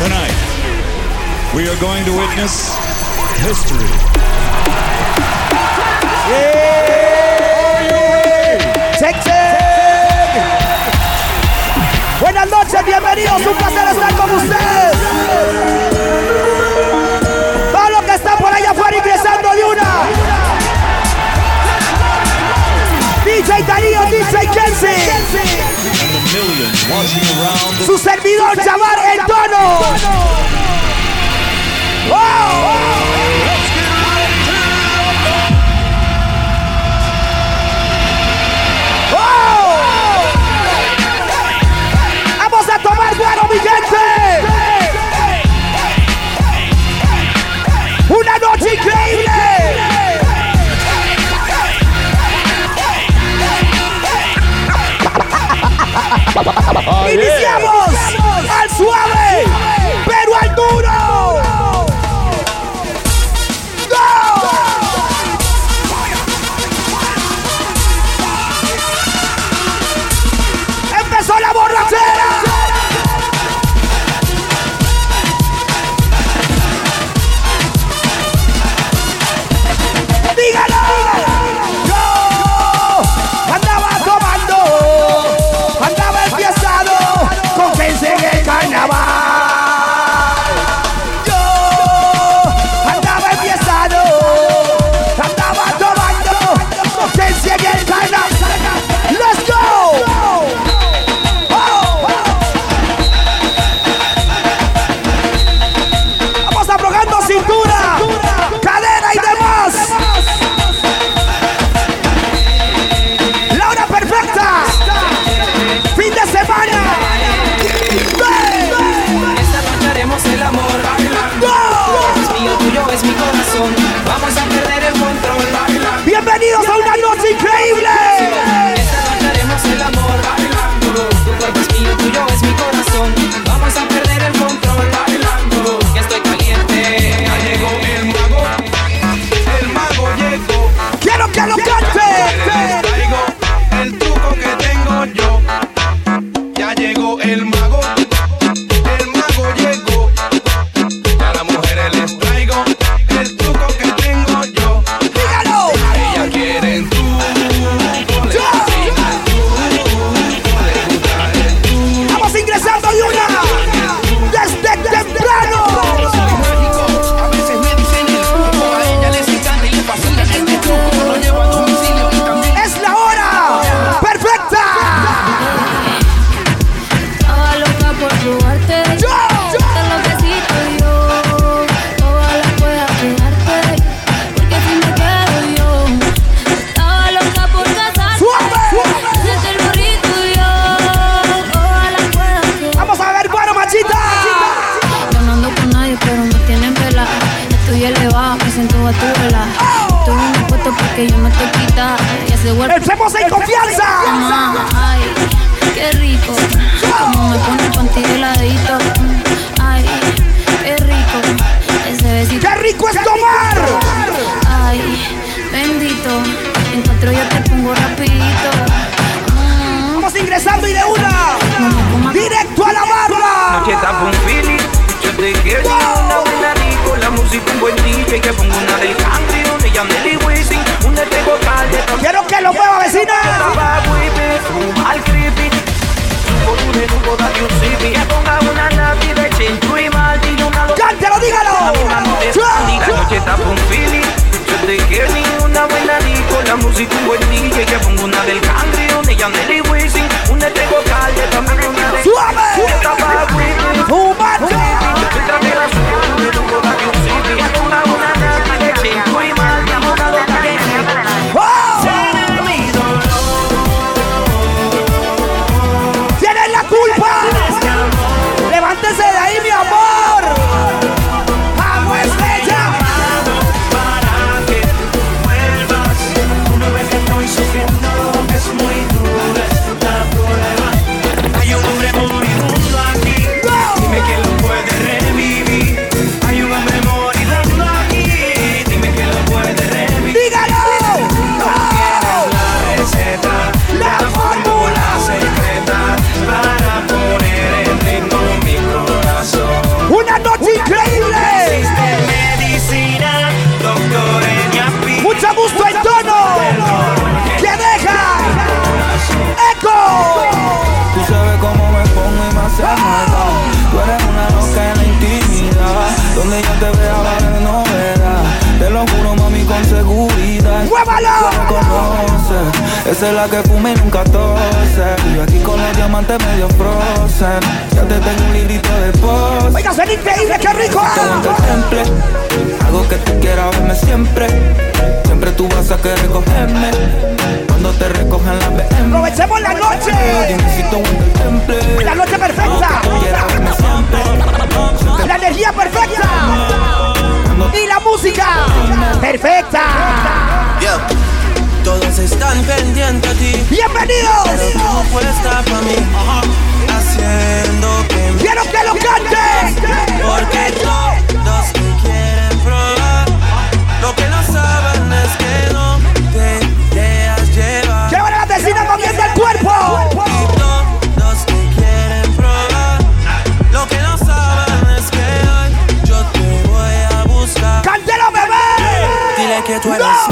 Tonight, we are going to witness history. Yeah. Texas. Buenas noches, bienvenidos, un placer estar con ustedes. Su servidor llamar el tono. ¡Oh! oh, oh. Iniziamo! Perfecta. Yo, todos están pendientes a ti. Pero Bienvenidos. tú puesta para mí. Dile que tú eres No.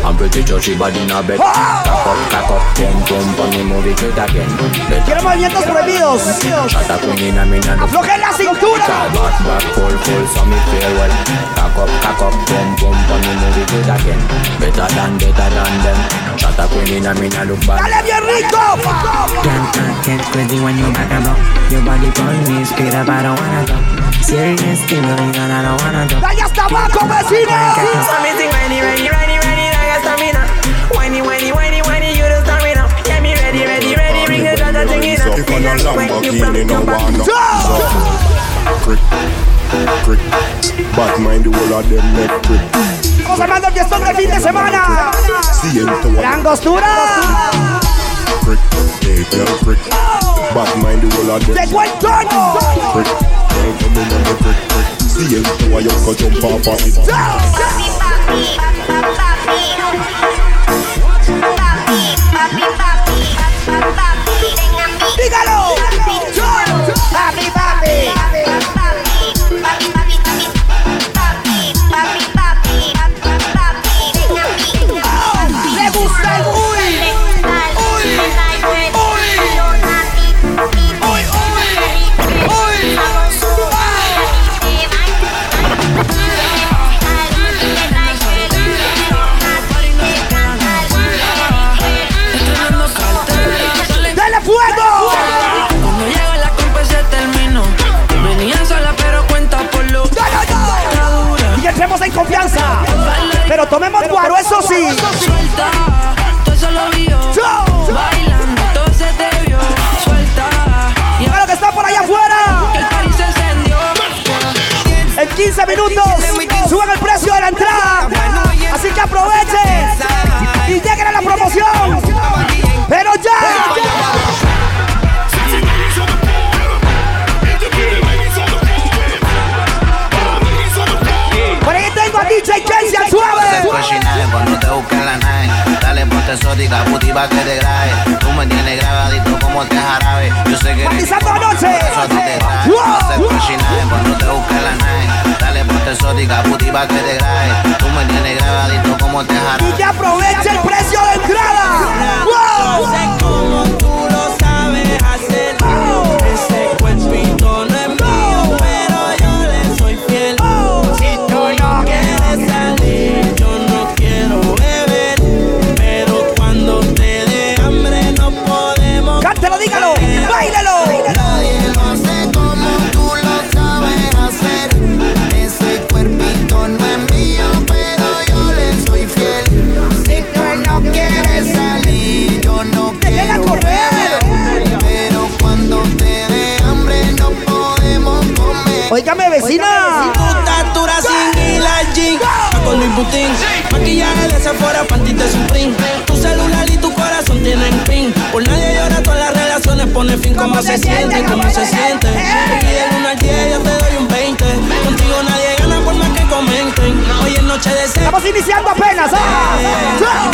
I'm pretty sure she body in a bed. Cock up, cock up, pum pum Pon me movie it again. Better Quiero movimientos prohibidos. shot a queen in a me now Aflojen la cintura. Back, back, full, full, so me feel well. Cock up, cock up, pum pum Pon me movie it again. Better than, better than them. Shot a queen in a me now look back Dale bien rico. Can't, crazy when you back and block Your body on me, straight up, I don't wanna talk Serious thing going on, I don't wanna Dale hasta abajo, vecina. Something ready, ready, ready, ready, like a stamina Whiny, whiny, whiny, whiny, you the stamina Get me ready, ready, ready, bring it down, the thing in If on a Lamborghini, no one no Yo. prick, prick. Bad mind the whole of them make prick. Estamos armando el fiestón del fin de semana. Siento a Angostura. prick, hey girl prick. Bad mind the whole of them Llegó el tono. prick. Girl come in and me prick, prick. Siento a you go jump off of it. papi, papi, papi, papi, ven a mí. Dígalo. Papi, papi, papi. Tomemos guaro, eso sí. Suelta, todo eso lo vio. Bailando, todo se te vio. Suelta, y lo que está por allá afuera. el party se encendió. En 15 minutos. Suben el precio que te grabe Tú me tienes grabadito como te jarabe Yo sé que eres Matizando anoche. eso a ti te trae. Wow. Hacer cochinaje cuando te busquen la nave. Dale ponte exótica, que te grabe Tú me tienes grabadito como te jarabe Y que aproveche el precio de Óigame, vecina. Tu estatura sin. Va con Luis Butín. Maquillaje de Sephora, panty de Supreme. Tu celular y tu corazón tienen pin. Por nadie llora, todas las relaciones pone fin. ¿Cómo se siente? ¿Cómo se siente? Aquí del 1 al 10 yo te doy un 20. Contigo nadie gana por más que Estamos iniciando apenas. ¿ah?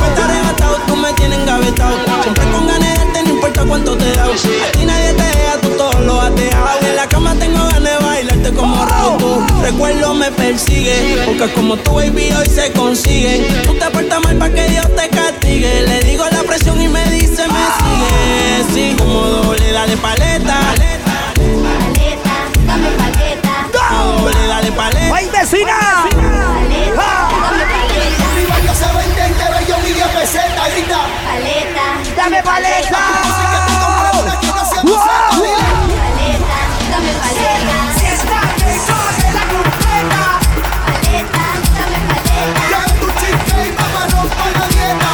Me está arrebatado, tú me tienes engavetado. Siempre con ganas de darte, no importa cuánto te da. A ti nadie te deja, tú todo lo has dejado. En la cama tengo ganas de bailarte como Raúl. Tu recuerdo me persigue. Porque como tu baby hoy se consigue. Tú te portas mal para que Dios te castigue. Le digo la presión y me dice, me sigue. Sí, como doble, dale. Paleta, vecina! Paleta, dame paleta. Mi baño se vende entero y yo mil peseta, grita. Paleta, ¡Dame paleta! Que paleta, dame paleta. Paleta, dame paleta. Ya tu chica y mamá rompa la dieta.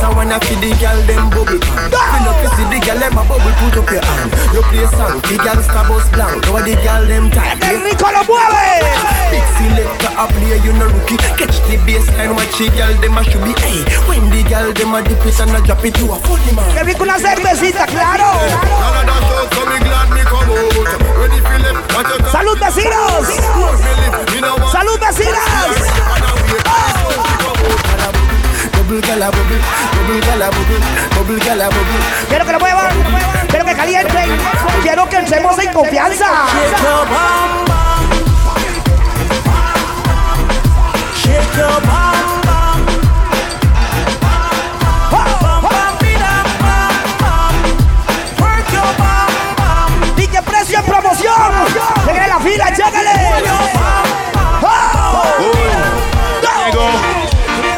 So when I feed the girl them bubble pan Fill up you see the girl them a bubble put up your hand. You play song, the girl star bus blank. Now the girl them tight. ¡Qué rico lo mueve! Big selector a play you no rookie. Catch the baseline watch the girl them a should be Hey, when the girl them a dip it and a drop it to a funny man. ¡Qué rico una cervecita, claro! ¡Salud, vecinos! ¡Salud, vecinas! Bubble gala bubble, bubble gala bubble, bubble gala bubble Quiero que lo muevan, quiero que calienten, quiero que entremos en confianza. Shake your bam bam. Shake your bam bam. Work your bam bam. Y que precio en promoción. Lleguen a la fila, llégale.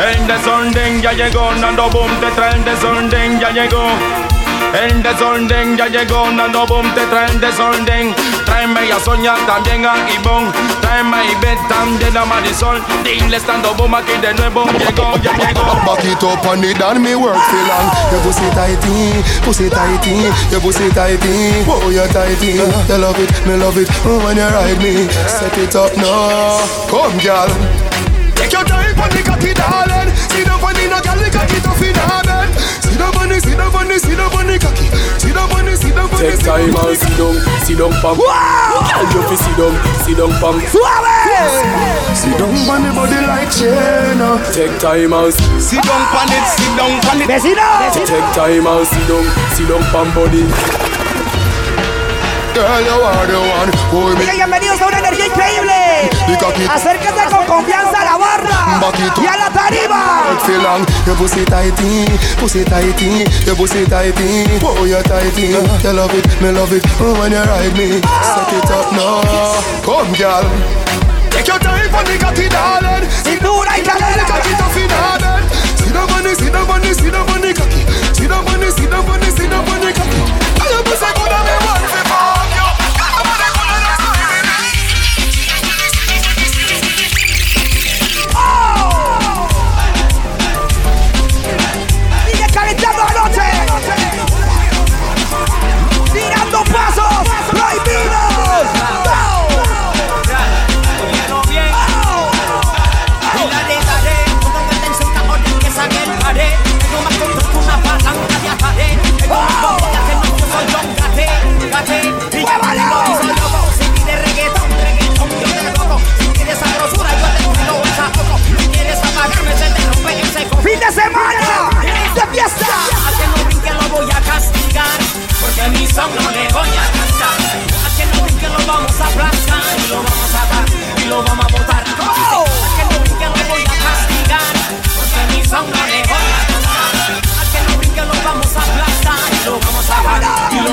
El desorden ya llegó, Nando Boom te trae el desorden, ya llegó. El desorden ya llegó, Nando Boom te trae el desorden. Tráeme a Sonia, también a Ivonne. Tráeme a Ivette, también a Marisol. Dile estando boom aquí de nuevo, llegó, ya llegó. Back it up on it and me work for long Your pussy tighty, pussy tighty Your pussy tighty, oh you tighty You love it, me love it when you ride me Set it up now, come girl Take your time on the cocky darling. See the funny no girl cocky tough in her bed See the funny, see the funny, see the funny cocky. See the funny, see the funny Take time and sit down, sit down pam. Girl you fi sit down, sit down pam. Sit down on the body like chain. Take time and sit down. Pan it, sit down pan it. Take time and sit down, sit down pan body. Girl you are the one Hold me Y bienvenidos a una energía increíble. The cocky Acérquense con confianza a la barra Back it up. y a la tarima. Like feel long, your pussy tighty, pussy tighty, your pussy tighty, oh you tighty. You love it, me love it, oh when you ride me. Set it up now, come girl. Take your time for the cocky darling. Cintura y The cadera. cocky tough in her bed. See the money, see the money, see the money cocky. See the money, see the money, see the money cocky. And your pussy good and me want to fuck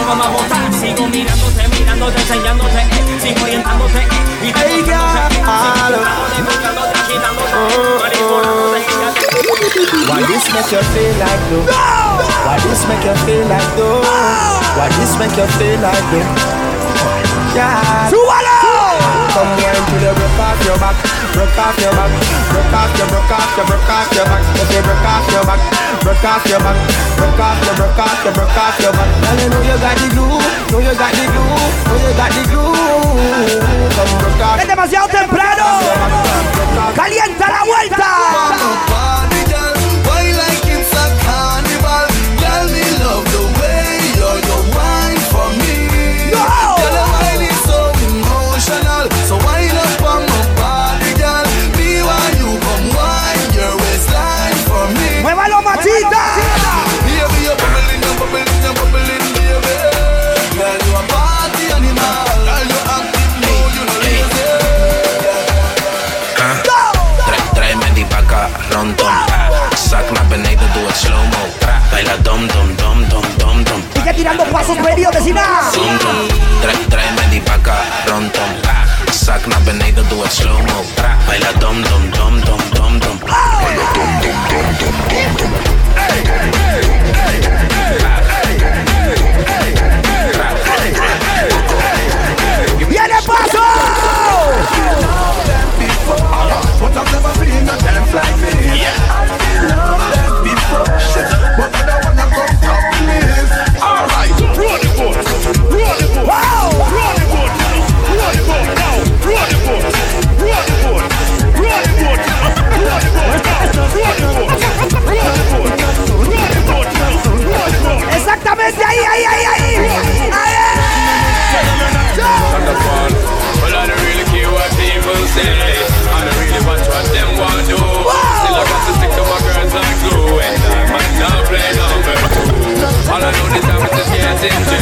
dar y lo vamos a botar Sigo mirándote, mirándote, enseñándote eh. Sigo orientándote eh. y demostrándote. Sigo buscándote, buscándote, agitándote eh. Manipulándote Why this make you feel like though? Why this make you feel like though? Why this make you feel like though? Yeah. Come wine till you broke off your back, broke off your back, broke off your, broke off your, broke off your back. If you broke off your back, broke off your back, broke off your, broke off your, broke off your back. Girl, you know you got the glue, know you got the glue, know you got the glue. Come broke off. Es demasiado temprano. Calienta la vuelta. I've been Yeah.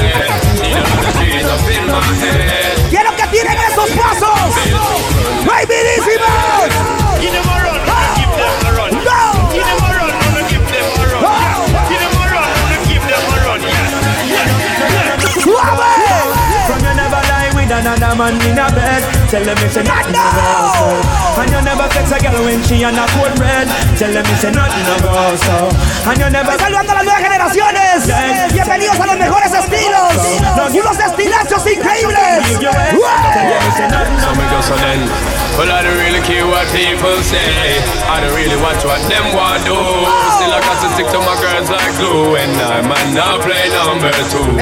¡Suave! From you never lie with another man in a bed. Tell them it's a nothing no go so. And you never sex a girl when she on a cold red. Tell them it's a nothing no go so. And you never Saludando a las nuevas generaciones. Bienvenidos a los mejores estilos. Unos estilazos increíbles. So me go so then. Well, I don't really care what people say. I don't really watch what them want do. Oh. Still, I got to stick to my girls like glue. And I might not play number two.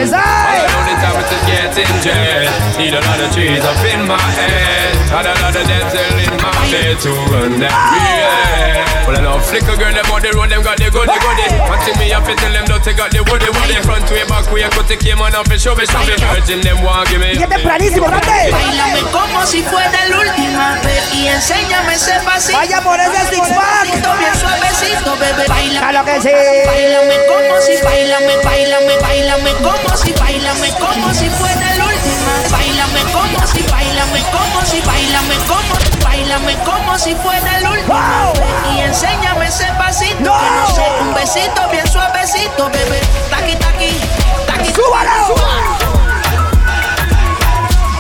Just getting jet. Need a lot of trees up in my head. Had a lot of dental in my bed to run that real. Well, I know flicker girl, them on the road, them got the goody goody. One thing me to tell them, don't take out the woody woody. Front way, back way, cut the came on up and show me, show me. Virgin, them want give me. Grande. Bailame como si fuera la última vez y enséñame ese pasito. Vaya por ese six pack. Bien suavecito, bebé. Baila, Claro que sí. Bailame como si, bailame, bailame, bailame como si, bailame como si fuera la última. Bailame como si, bailame como si, bailame como, bailame como si fuera la última. Y enséñame ese pasito, No. que no sé, un besito bien suavecito, bebé. Taqui, taqui, taqui. ¡Súbalo!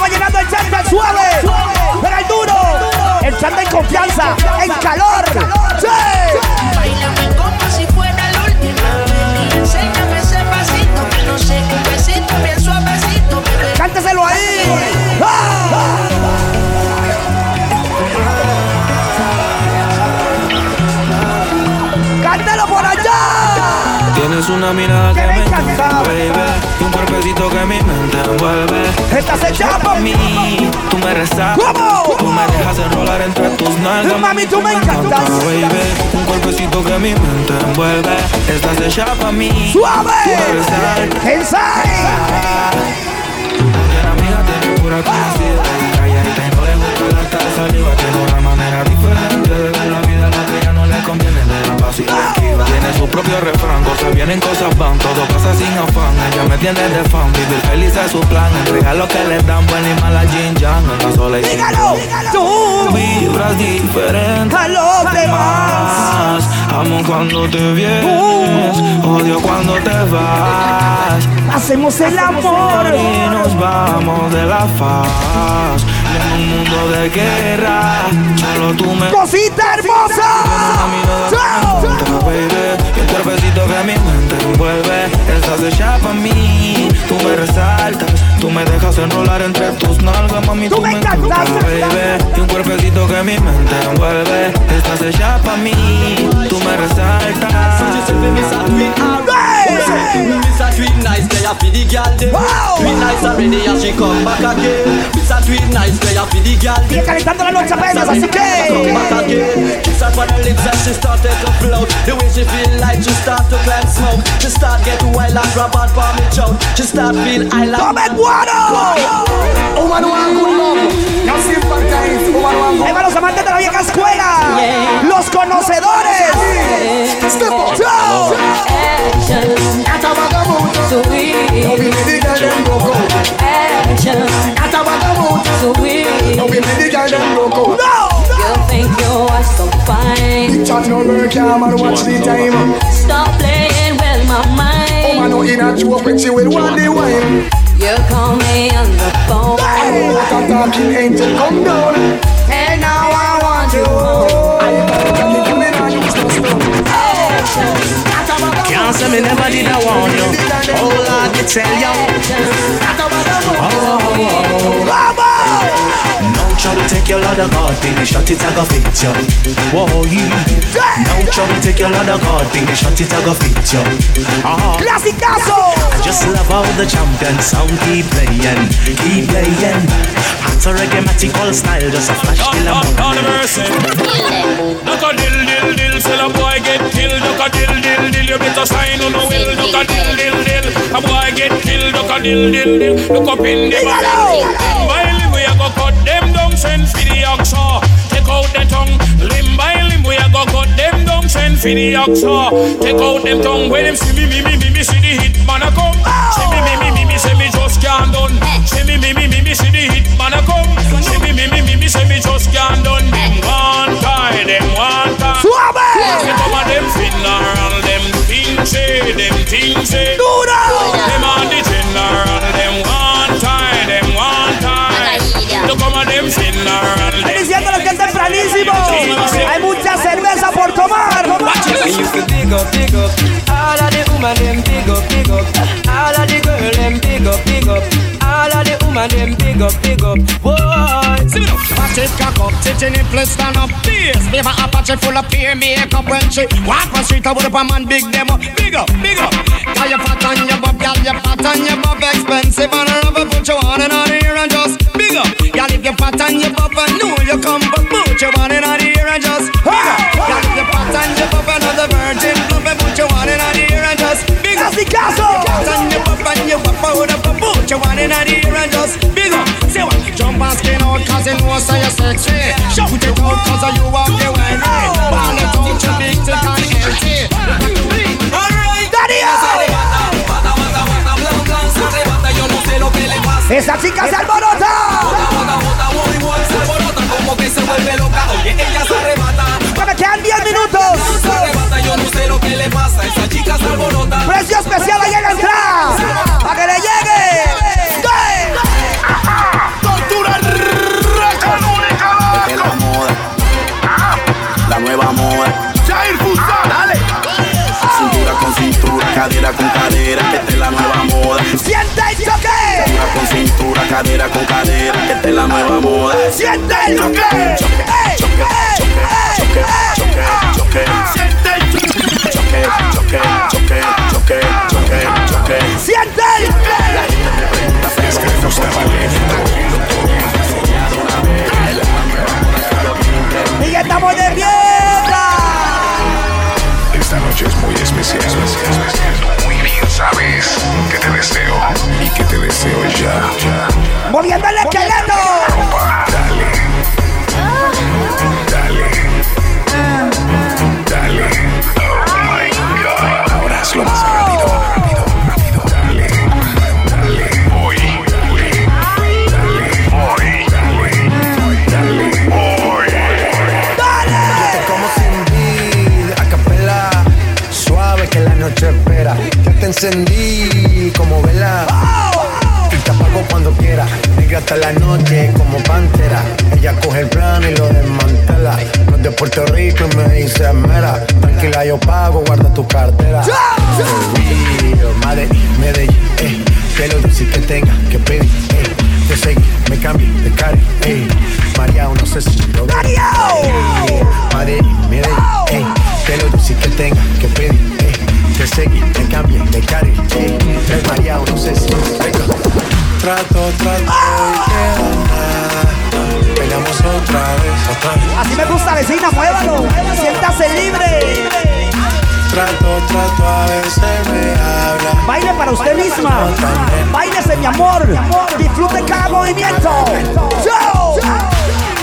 Va llegando el chanta suave, pero el duro. El chanta en confianza, en calor. ¡Sí! Bailame una mirada que Que me encanta, baby Y un cuerpecito que mi mente envuelve Estás hecha a por mí. Tú me rezas. Tú me dejas enrolar entre tus nalgas Mami, tú me encantas. baby Un cuerpecito que mi mente envuelve Estás hecha para mí ¡Suave! Tú me rezas. La amiga te pura conocida Calladita y no le gusta la saliva Tiene una manera diferente esquiva Tiene su propio refrán Cosas vienen, cosas van Todo pasa sin afán Ella me tiene de fan Vivir feliz es su plan Entrega lo que le dan Buena y mala Jin Yang En la sola y sin ¡Dígalo! ¡Tú! Vibras diferente ¡A los demás! más. Amo cuando te vienes Odio cuando te vas Hacemos el amor. y nos vamos de la faz De guerra Solo tú me ¡Cosita hermosa! Y un cuerpecito que mi mente envuelve Estás hecha para mí. Tú me resaltas Tú me dejas enrolar entre tus nalgas Mami, Tú tú, me encantas, baby. Y un cuerpecito que mi mente envuelve Estás hecha para mí. Tú me resaltas player for the girl dem. Wow. Tweet nice already and she come back again. Miss a tweet nice player for the girl Sigue dem. calentando la noche apenas, así Come que. back again. Kiss her on the lips and she started to float. The way she feel like she start to climb smoke. She start get wild and grab out for me choke. She start feel I like. ¡Tome guaro! Woman want good love. Now sympathize. Woman want Ahí van los amantes de la vieja escuela. Los conocedores. Step up. A vagabond. So we, Now we make the girl them broke out. action, At a vagabond. so we. Now we make the girl them broke out. ¡No! You think you are so fine? Big chat no work, yeah, man. Watch the time. Stop playing with my Woman mind. no in a joke when she will want the wine. You call me on the phone. Like a talking angel, come down. And now I want you home. Can't say me never did I warn you. Oh Lord, me tell you. Oh, oh, oh. No trouble, take your lot of God, baby, shot it, I go fit you. Whoa, yeah. No trouble, take your lot of God, baby, shot it, I go fit you. Uh-huh. Clasicazo. I just love how the champion sound keep playing, keep playing. Hot reggae, matic all style, just a flash till I'm Lord of mercy. Look a dill dill dill, till a boy get killed. Look a dill dill dill, you better sign on the will. Look a dill dill dill, a boy get killed. Look a dill dill dill, look up in the barrel. Limb by limb we a go cut them down, send for the oxa. Take out the tongue, limb by limb we a go cut them down, send for the oxa. Take out them tongue when them see me me me me me see the hit man a come. See me me me me me say me just can't done. See me me me me me see the hit man a come. See me me me me me say me just can't done. Them one tie, them one tie. Suave. Say, them things say. Dura. Them on the general, them one tie, them one tie. Look how them. Diciéndole que es tempranísimo. Hay mucha cerveza por tomar. Me used to big up, big up All of the woman them big up, big up All of the girl them big up, big up All of woman them big up, big up Boy See me now. Watch it cock up, titty nipple stand up. This beaver Apache full of peer makeup when she walk on street. I would up a man big them up, big up, big up. Girl you fat and you buff, girl you fat and you buff, expensive and I never put you on and on here and just big up. Girl if you fat and you buff, I you know so you're sexy Shout it out cause you walk the way Ball it out your big tick and empty Alright Daddy. Esa chica se alborota. Como que se vuelve loca Oye, ella se arrebata Que me quedan 10 minutos. Se arrebata, yo no sé lo que le pasa Esa chica se alborota Precio especial ahí en la entrada. Para que le llegue. Tortura Es la moda, la nueva moda. Jair. Dale. Cintura con cintura, cadera con cadera. Esta es la nueva moda. Siente el choque. Cintura con cintura, cadera con cadera. Esta es la nueva moda. Siente el choque. Choque, choque, choque, choque, choque. Siente el Choque, choque, choque, choque, choque, choque. Siente el La gente me pregunta si es que no estamos de fiesta. Esta noche es muy especial. Muy bien sabes que te deseo y que te deseo ya. Moviendo el esqueleto. Dale. Dale. Dale. Oh my God. Ahora hazlo más espera. Ya te encendí como vela. Y te apago cuando quiera, negra hasta la noche como pantera. Ella coge el plano y lo desmantela. No es de Puerto Rico y me dice mera. Tranquila, yo pago, guarda tu cartera. Real, Medellín, eh. Que lo que tenga que pedir, eh. Te seguí, me cambié de cari, eh. María, no sé si lo Madrid, Medellín, eh. Que lo que tenga que pedir, eh. Te seguí, me cambié de cari, eh. María, no sé si Trato, trato y queda nada. Peleamos otra vez, otra vez. Así me gusta, vecina, muévalo. Siéntase libre. Trato, trato, a veces me habla. Baile para usted misma. Báilese, mi amor. Disfrute cada movimiento. Yo.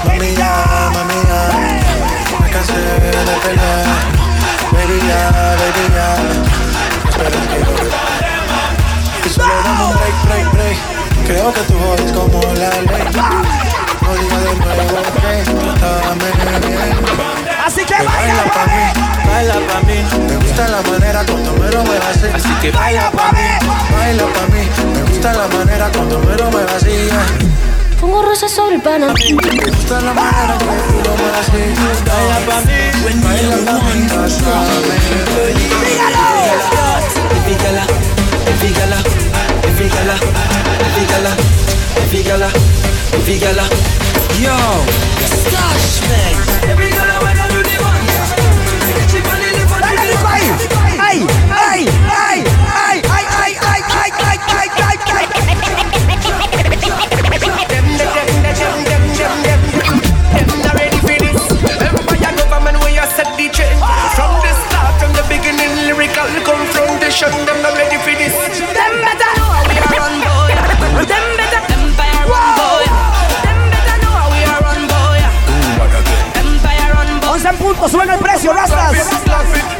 Mami ya, mami ya, me cansé de pelear. Baby ya, baby ya, espera que yo Y solo dame un break, break, break. Creo que tú jodes como la ley. No digas de nuevo que estabas bien. Así que baila pa' mí, baila pa' mí. Me gusta la manera como me lo así. Así que baila pa' mí, baila pa' mí. Me gusta la manera cuando me lo me vacías. Pongo rosas sobre el pana. Me gusta la manera que tú lo. Baila pa' mí, baila pa' mí. Dígalo. Yo, Stash Man. Efícala, baila lo Ay, ay, ay, ay. como suben el precio, rastas.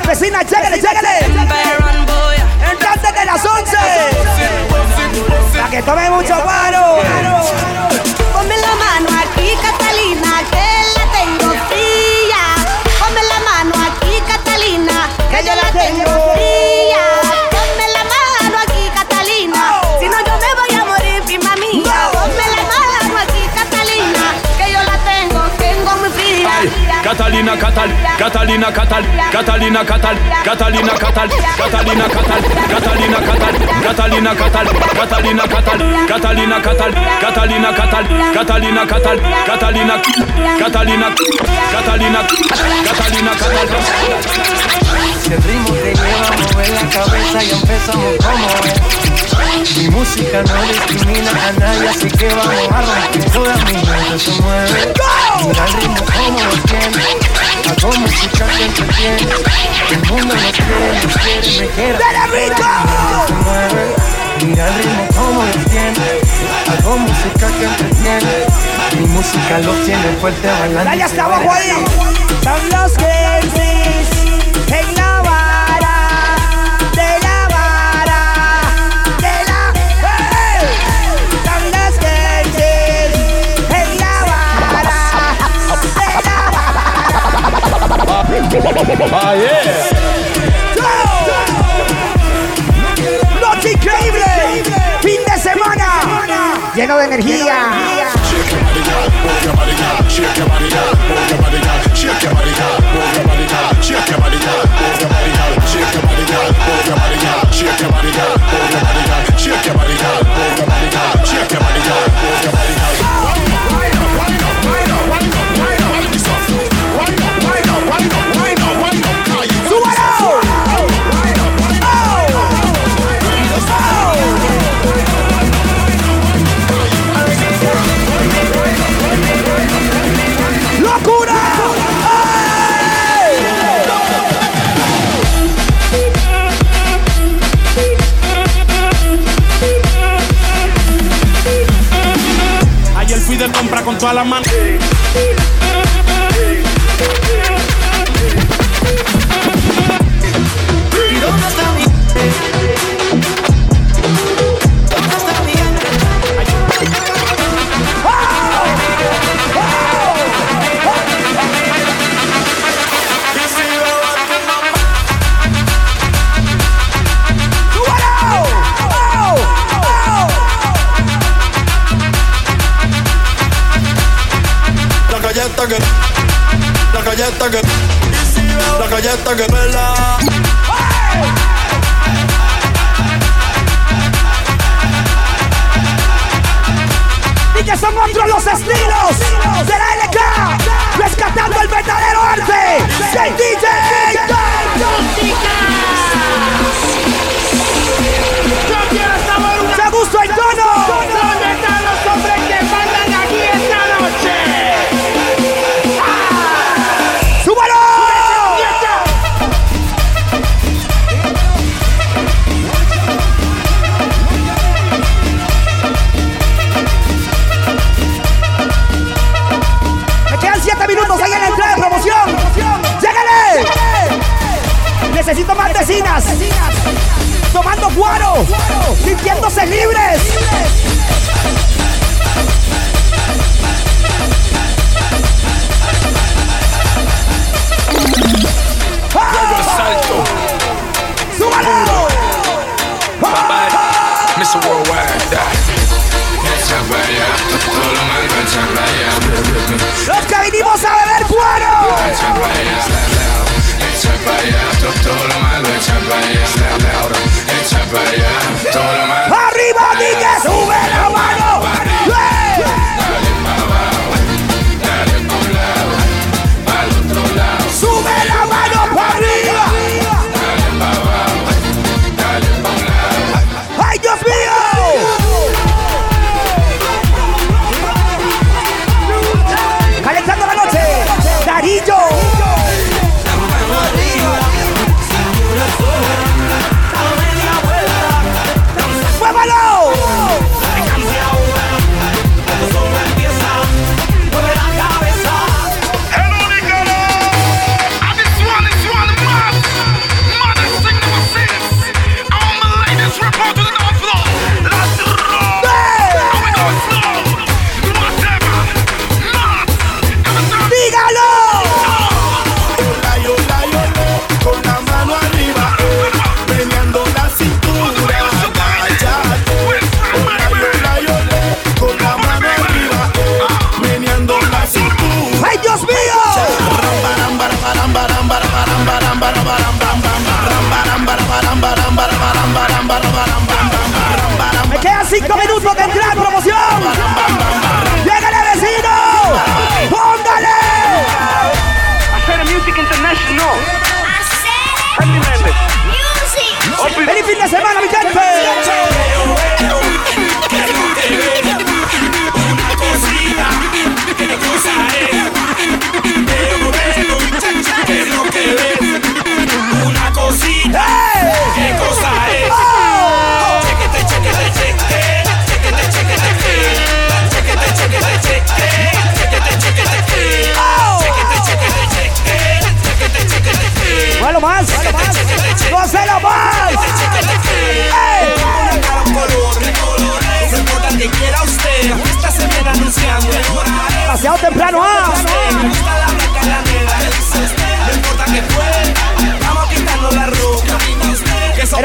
Vecina, lléguele, lléguele. Entrante de las 11. Para que tome mucho Catalina Catal, Catalina Catal, Catalina Catal, Catalina Catal, Catalina Catal, Catalina Catal, Catalina Catal, Catalina Catal, Catalina Catal, Catalina Catal, Catalina Catal, Catalina, Catalina, Catalina, Catalina Catal. El ritmo te lleva a mover la cabeza y empezamos como es. Mi música no discrimina a nadie, así que vamos a romper. Toda mi mente se mueve. Mira el ritmo como lo tiene. Hago música que entretiene. El mundo nos quiere, nos quiere, me quiere. ¡Dale, rico! Mira el ritmo como lo tiene. Hago música que entretiene. Mi música lo tiene fuerte bailando. Dale hasta abajo ahí. Son los Kensis Ah, yeah. Noche increíble. Fin de semana. Lleno de energía. De compra con toda la mano. Galleta que La galleta que pela Y que son otros los estilos de la LK, rescatando el verdadero arte del DJ.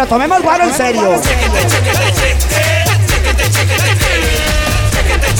Pero tomemos guaro en serio. Chequete, chequete, chequete. Chequete,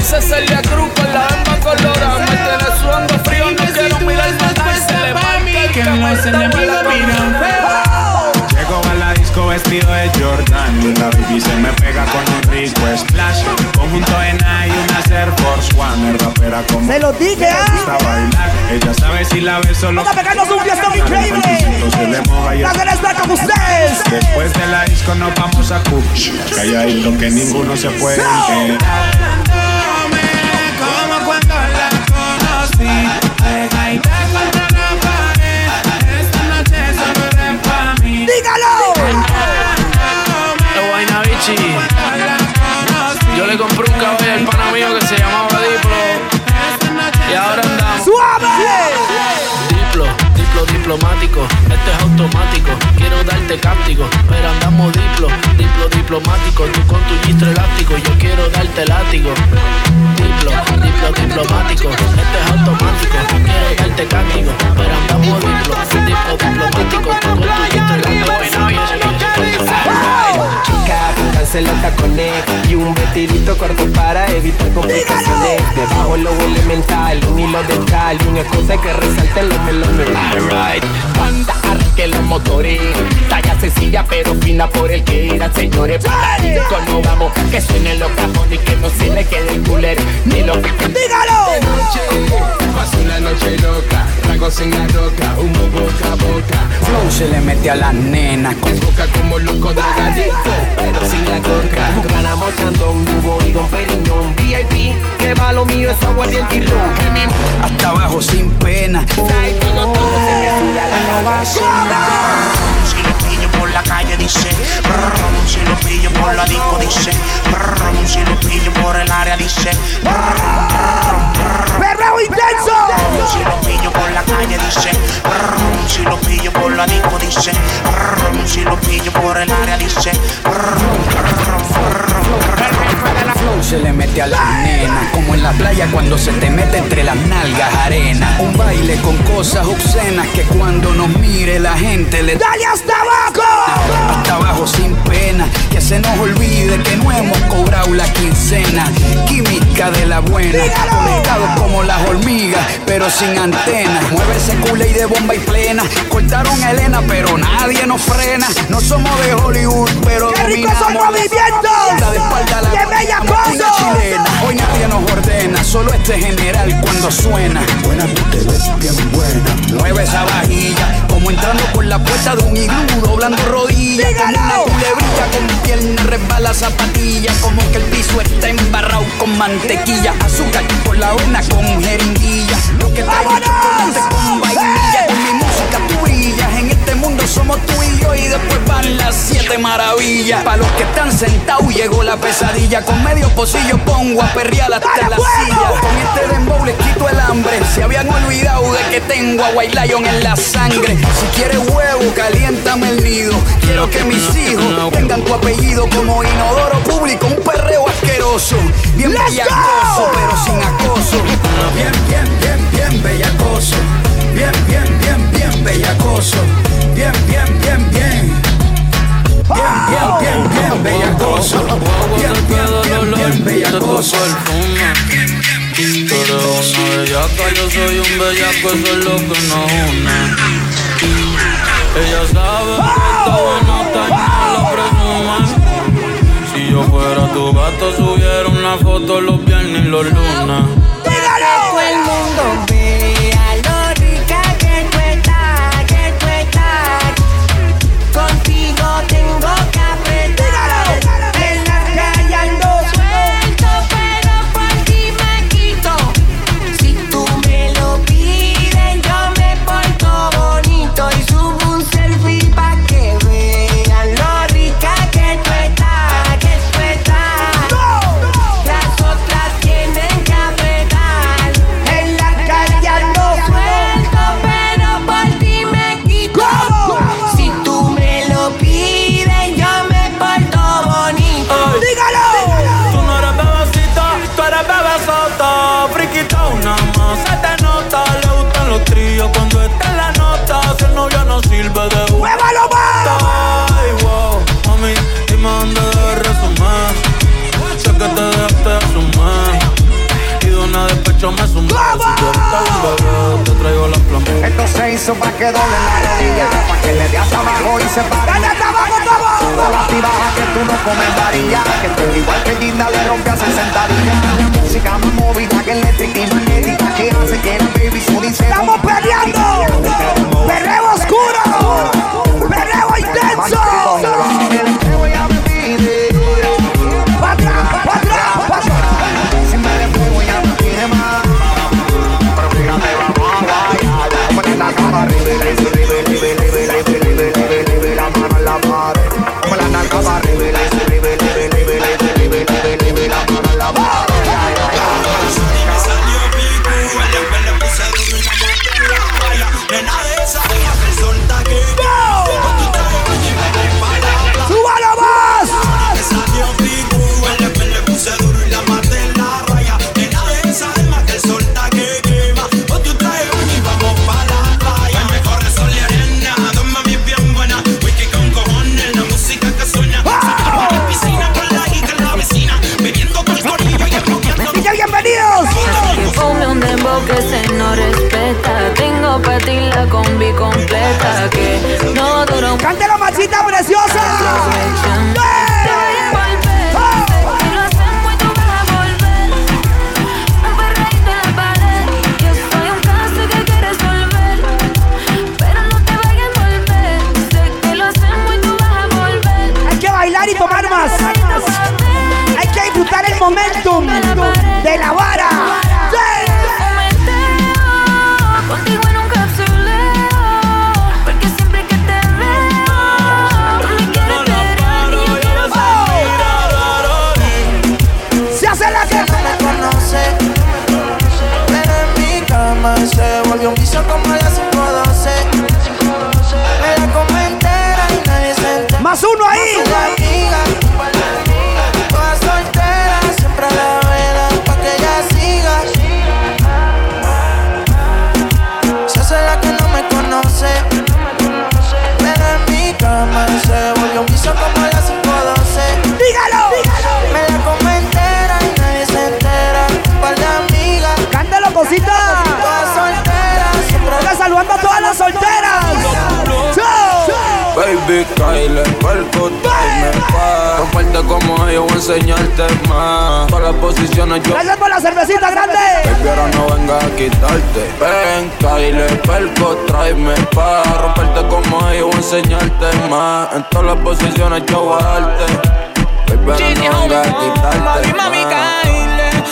dice Celia Cruz con la alma colorada. Me tienes sudando frío, no quiero mirar matar. Se le marca el Que los enemigos miran feo. Llego a la disco vestido de Jordan y la baby se me pega con un rico splash. Conjunto Nike y una Air Force One. Rapera como Se lo dije, le ¿ah? gusta bailar. Ella sabe si la beso solo. Vamos a pegarnos un fiestón increíble. Se le moja y La que estar con ustedes. Después de la disco nos vamos a Cuch. Calladito que ninguno se puede enterar. Diplomático, esto es automático. Quiero darte cáptico, pero andamos diplo, diplo diplomático. Tú con tu gistro elástico, yo quiero darte látigo. Diplo, diplo diplomático, esto es automático. Quiero darte cáptico, pero andamos diplo, diplo diplomático. Tú con tu gistro elástico. Chica, pónganse los tacones y un vestidito corto para evitar complicaciones. Debajo lo elemental, un hilo de cal y una cosa que resalten los melones. Alright, banda arranque los motores. Talla sencilla pero fina por el que irán, señores. Cuando vamos, que suenen los cajones y que no se le quede el cooler ni lo que. ¡Dígalo! Pasó una noche loca, tragos en la roca, humo boca a boca. Flow se le mete a las nenas con Boca como loco drogadicto, pero sin la coca. Ganamos chandón, Hugo y Don Periñón. VIP, que va lo mío es aguardiente y ron. Que hasta abajo sin pena. trae todo, todo se me la. Si lo pillo por la calle dice Si lo pillo por la disco dice Si lo pillo por el área dice ¡Perreo intenso! Si lo por la calle dice Si lo pillo por la disco dice Si lo pillo por el área dice Flow se le mete a las nenas Como en la playa cuando se te mete entre las nalgas arena. Un baile con cosas obscenas Que cuando nos mire la gente le ¡Dale hasta abajo! Hasta abajo sin pena. Que se nos olvide que no hemos cobrado la quincena Química de la buena Conectados como las hormigas Pero sin antenas Mueve ese culé y de bomba y plena Cortaron a Elena pero nadie nos frena No somos de Hollywood pero ¡Qué ricos son dominamos la. De espalda la ¡Qué bella cosa! chilena. Hoy nadie nos ordena, solo este general cuando suena. Buena, tú te ves bien buena. Mueve esa vajilla, como entrando por la puerta de un iglú, doblando rodillas. Como una culebrilla con pierna resbala zapatilla, como que el piso está embarrado con mantequilla. Azúcar por la vena con jeringuilla. Lo que traigo chocolate con vainilla. En este mundo somos tú y yo y después van las siete maravillas. Para los que están sentados llegó la pesadilla. Con medio pocillo pongo a perrear hasta la silla. Con este dembow les quito el hambre. Se habían olvidado de que tengo a White Lion en la sangre. Si quieres huevo, caliéntame el nido. Quiero que mis hijos tengan tu apellido como inodoro público. Un perreo asqueroso. Bien bellacoso, pero sin acoso. Bien, bien, bien, bien bellacoso. Bien, bien, bien, bien bellacoso. Bien, bien, bien, bien. Bien, bien, bien, bien bellacoso. Bien, bien, bien, bien bellacoso. Tú eres una bellaca, yo soy un bellaco, eso es lo que nos une. Ella sabe que está buena, y no la presume. Si yo fuera tu gato, subiera una foto los viernes y los lunes. Piso pa' que doble la rodilla. Pa' que le dé hasta abajo y se pare. ¡Dale hasta abajo, abajo! La baja que tú no comes varilla. Que tú igual que Linda le rompe a 60 días. Música más movida que eléctrica y magnética. Que hace que la baby sudi se ¡Estamos peleando! ¡Perreo oscuro! ¡Perreo intenso! ¡Cántelo Baby, Kyle, perco, tráeme pa' Romperte como ellos, voy a enseñarte más. Para las posiciones yo Gracias por la cervecita grande. Baby, ahora no venga a quitarte. Ven, Kyle, perco, tráeme pa' Romperte como ellos, voy a enseñarte más. En todas las posiciones yo voy a darte. Baby, ahora no venga a quitarte Mami, mami. Kyle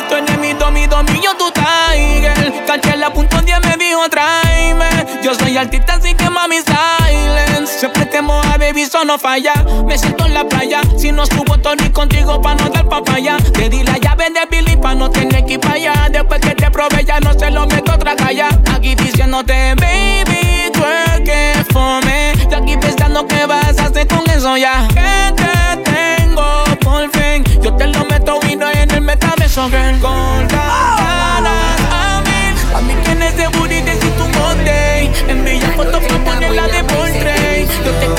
Tú eres mi domi, domi, yo tu tiger. Caché la punto 10 me dijo tráeme Yo soy artista así que mami silence. Siempre que moja baby eso no falla. Me siento en la playa. Si no subo Tony contigo pa' no dar papaya. Te di la llave de Billy pa' no tener que ir pa' allá. Después que te probé ya no se lo meto otra calla Aquí diciéndote baby tú es que fome. Y aquí pensando que vas a hacer con eso ya. Que te tengo por fin. Yo te lo meto y no en el metaverso girl Con las ganas a mí A mí tienes de booty Fotos para ponerla de portrait Yo te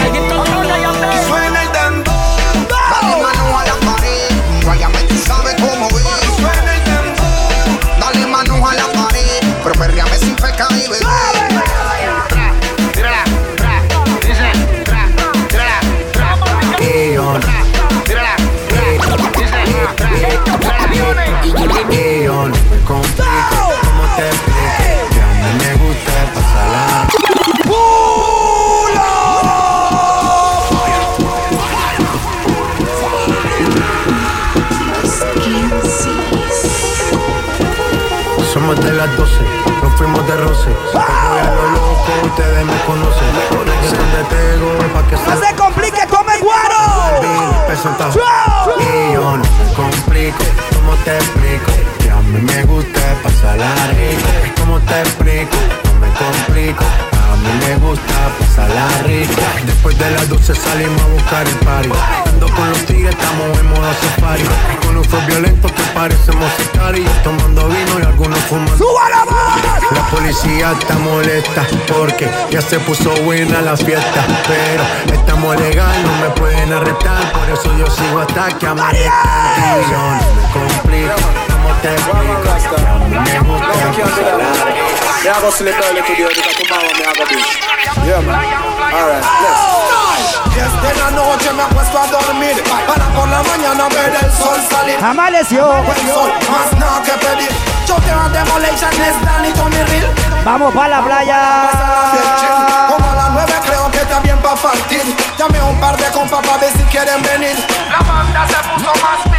De las 12, nos fuimos de roce. Voy a lo loco, ustedes me conocen. De donde pego, pa' que ¡No se complique, tome guaro! Y yo no me complico, ¿cómo te explico? Que a mí me gusta pasarla rico. ¿Cómo te explico? No me complico. Mí me gusta pasarla rico. Después de las 12 salimos a buscar el party. Ando con los tigres, estamos en modo safari. Con un flow violento que parecemos sicarios. Tomando vino y algunos fumando. ¡Súbala más! La policía está molesta porque ya se puso buena la fiesta. Pero estamos legal, no me pueden arrestar. Por eso yo sigo hasta que amanezca. Y yo no me complico. A dormir Para la Yo playa. Como a las nueve creo que está bien pa' partir Llamé un par de compas pa' ver si quieren venir La banda se puso más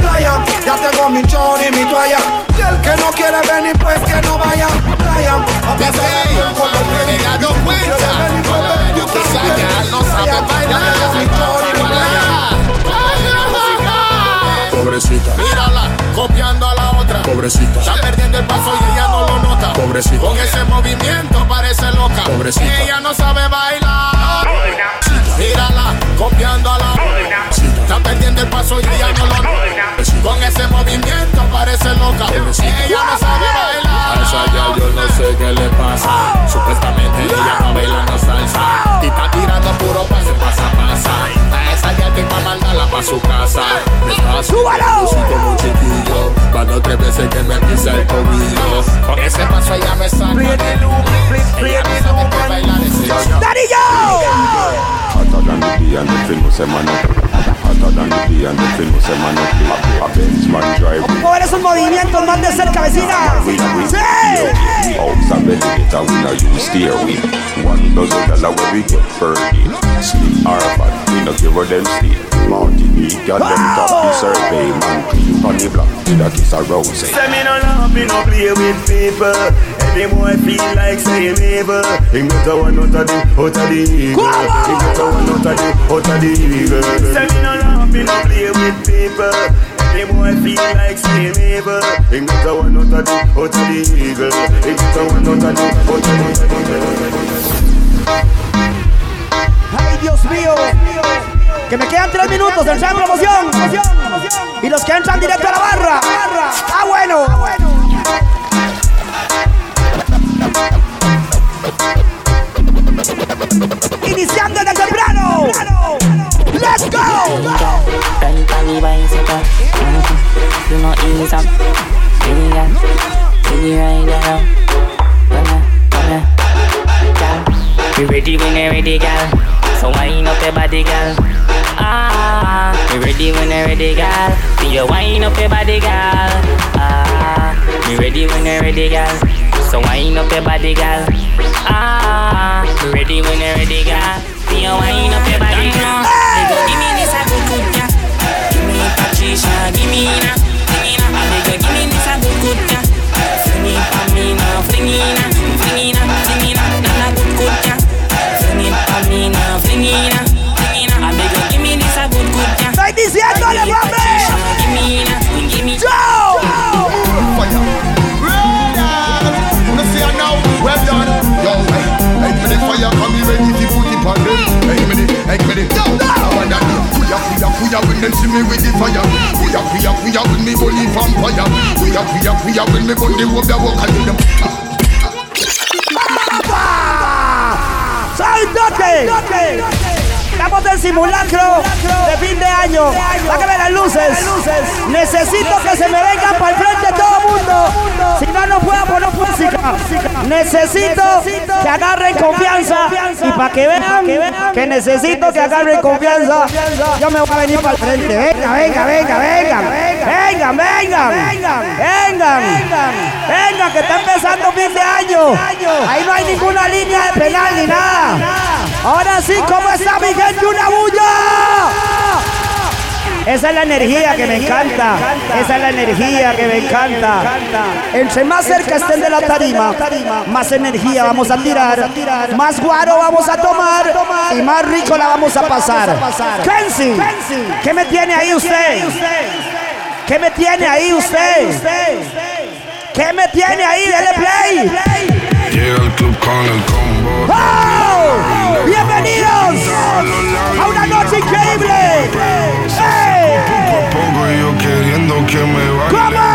Playa, ya tengo mi chor y mi toalla Y el que no quiere venir pues que no vaya Playa, a pasarla bien con los friends Me dado cuenta Yo que esa no sabe bailar mi chor y mi Pobrecita, Mírala, copiando a la otra. pobrecita, Está perdiendo el paso y ella no lo nota. Pobrecita. Con ese movimiento parece loca. Pobrecita. Ella no sabe bailar. Mírala, copiando a la otra. Está perdiendo el paso y ella no lo nota. Con ese movimiento parece loca. Ella no sabe a bailar. esa ya yo no sé qué le pasa. Supuestamente ella está bailando salsa. Y está tirando puro pase, pasa, pasa. A esa ya te va a mandarla pa' su casa. Me está así como chiquillo. Cuando tres veces que me pisa el tobillo. Con ese paso ella me saca de luz. Ella no sabe qué bailar ese ¡Daddy the film semana. Hotter than the day and the film semana. A Benz man drive. Vamos a ver esos movimientos más de cerca, vecina. ¡Sí! Outside the we no use stairway. One dozen dollar where we get per day. Sleep Harvard, we no give her them stay. Martinique, got them top the survey. Man, creep on the block, with a kiss a rose. Say me no love, me no play with people. Any boy feel like saying evil. Him get a one out of the, out of the eagle. Him get a one out of the, out of the eagle. Say me no love, me no play with people. Any boy feel like saying evil. Him get a one out of the, out of the eagle. Him get a one out of the, out of the ¡Ay, Dios mío! Que me quedan tres minutos del en promoción. Y los que entran directo a la barra. ¡Ah, bueno! Iniciando desde temprano. ¡Let's go! Mhm. Do ease up. Baby girl, baby right now. Wanna, wanna, girl. We ready when you ready, girl. So wind up your body, girl. Ah, we ready when you ready, girl. See you wind up your body, girl. Ah, we ready when you ready, girl. So wind up your body, girl. Ah, ready when you're ready, girl. See you wind up your body, girl. Hey! Give me this a good good, yeah. Give me Patricia, give me na, give me na. Beg give me this a good good, yeah. Fling it for me now, fling it na, fling it na, fling it na, na na good good, yeah. Fling it for me now, fling it na, it on them. Hey, me the, hey, me the. Yo, I want that. Kuya, kuya, kuya when them see me with the fire. Kuya, kuya, kuya when me bully vampire. Kuya, kuya, kuya when me bully walk the walk and them. ¡Soy Dote! Estamos simulacro de fin de año. Sáqueme las luces. Necesito que se me vengan para el frente todo el mundo. Si no, no puedo poner música. Necesito que agarren confianza. Y para que vean que necesito que agarren confianza, yo me voy a venir para el frente. Venga, venga, venga, venga. Vengan, vengan. Vengan. Vengan, que está empezando fin de año. Ahí no hay ninguna línea de penal ni nada. Ahora sí, ¿cómo está mi gente? ¡Una bulla! Esa es la energía que me encanta. Esa es la energía que me encanta. Entre más cerca estén de la tarima, más energía vamos a tirar, más guaro vamos a tomar y más rico la vamos a pasar. Kenzie, ¿qué me tiene ahí usted? ¿Qué me tiene ahí usted? ¿Qué me tiene ahí? Dele play. Llega al club con el combo. A una noche increíble. ¡Ey! Poco a poco yo queriendo que me baile.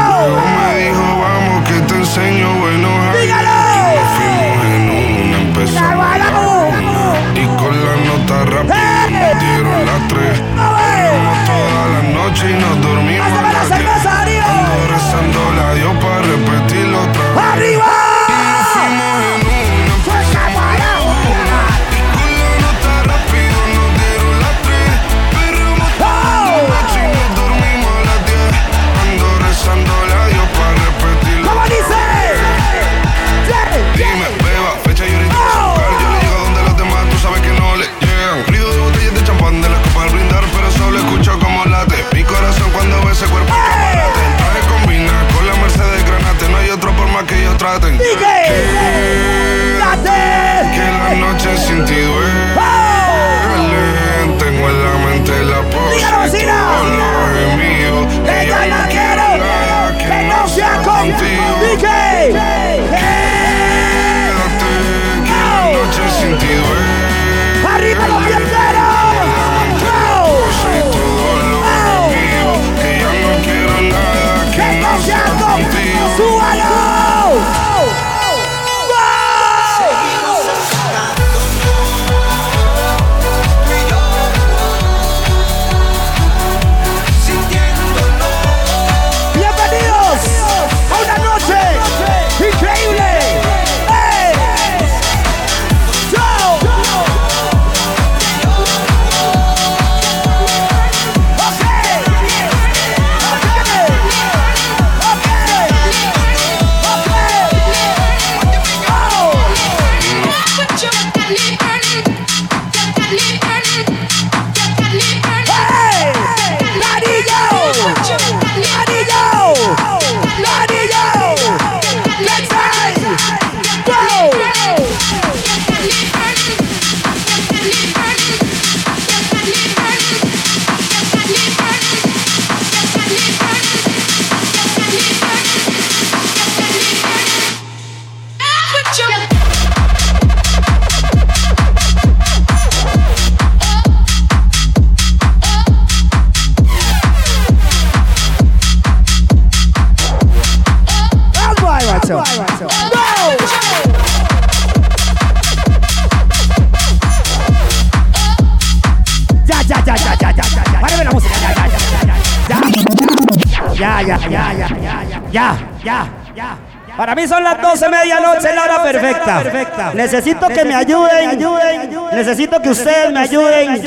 Ya, ya, ya. Para mí son las 12 medianoche, la hora perfecta. Necesito que me ayuden, ayuden. Necesito que ustedes me ayuden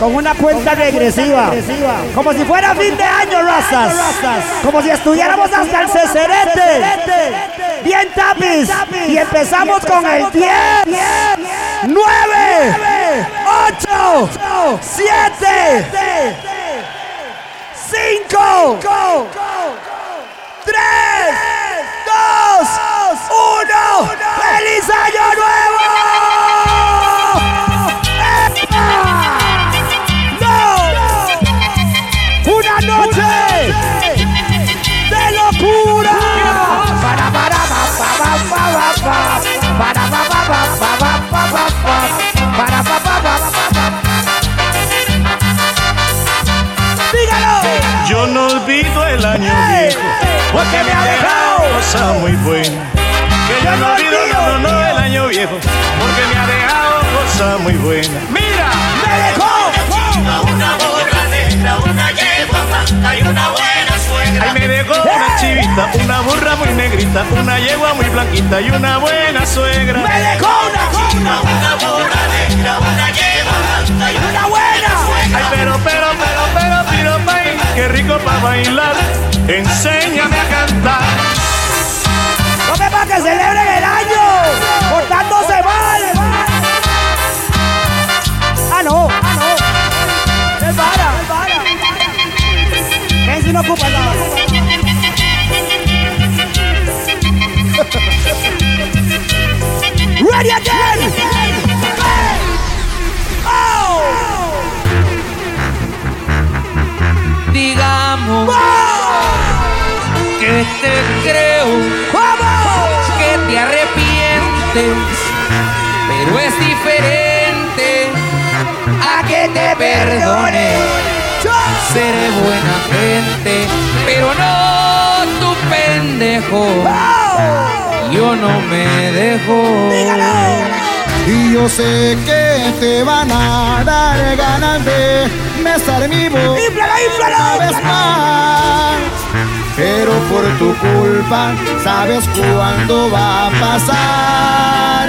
con una cuenta regresiva. Como si fuera fin de año, razas. Como si estuviéramos hasta el cecerete. Bien tapiz. Y empezamos con el 10, 9, 8, 7, 5, 3, dos, uno. ¡Feliz Año Nuevo! ¡No! ¡Una noche de locura! Para, para, para, para, para, para, Yo no olvido el año viejo, porque me ha dejado cosa muy buena. Que yo no olvido, no, no, no, el año viejo, porque me ha dejado cosa muy buena. ¡Mira! ¡Me dejó! Una borra negra, una yegua blanca y una buena suegra. Ay, me dejó una chivita, una burra muy negrita, una yegua muy blanquita y una buena suegra. ¡Me dejó una Una, una borra negra, una yegua blanca y una buena suegra. Ay, pero, pero, pero, pero, pero, qué rico para bailar. Enséñame a cantar. ¡No me para que celebren el año! ¡Portándose mal! ¡Ah, no! ¡Ah, no! ¡Es vara! ¿Quién si no ocupa nada? ¡Ready again! ¡Oh! Digamos que te creo, ¡Vamos! que te arrepientes Yo no me dejo. Y yo sé que te van a dar ganas de boca una vez más. Pero por tu culpa, sabes cuándo va a pasar.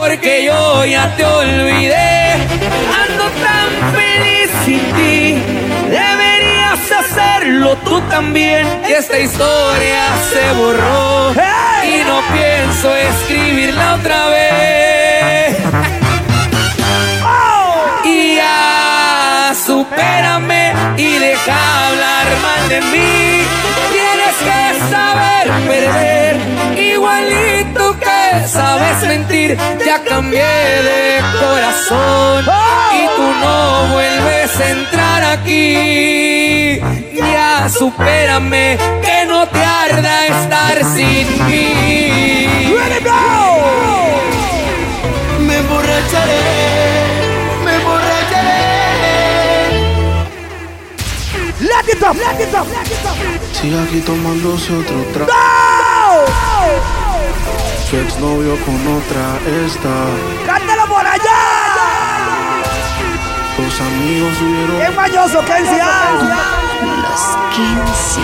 Porque yo ya te olvidé. Ando tan feliz sin ti. Deberías hacerlo tú también. Y esta historia se borró. Y no pienso escribirla otra vez. Y ya supérame y deja hablar mal de mí. Tienes que saber perder, igualito que sabes mentir. Ya cambié de corazón y tú no vuelves a entrar aquí. Ya supérame que no te arda estar sin mí. Me emborracharé, me emborracharé. Let it up, let it up, let it up. Sigue aquí tomándose otro trago. Su exnovio con otra está. ¡Cántalo por allá! Los amigos subieron. ¡Es mañoso, Kenzie! Los 15.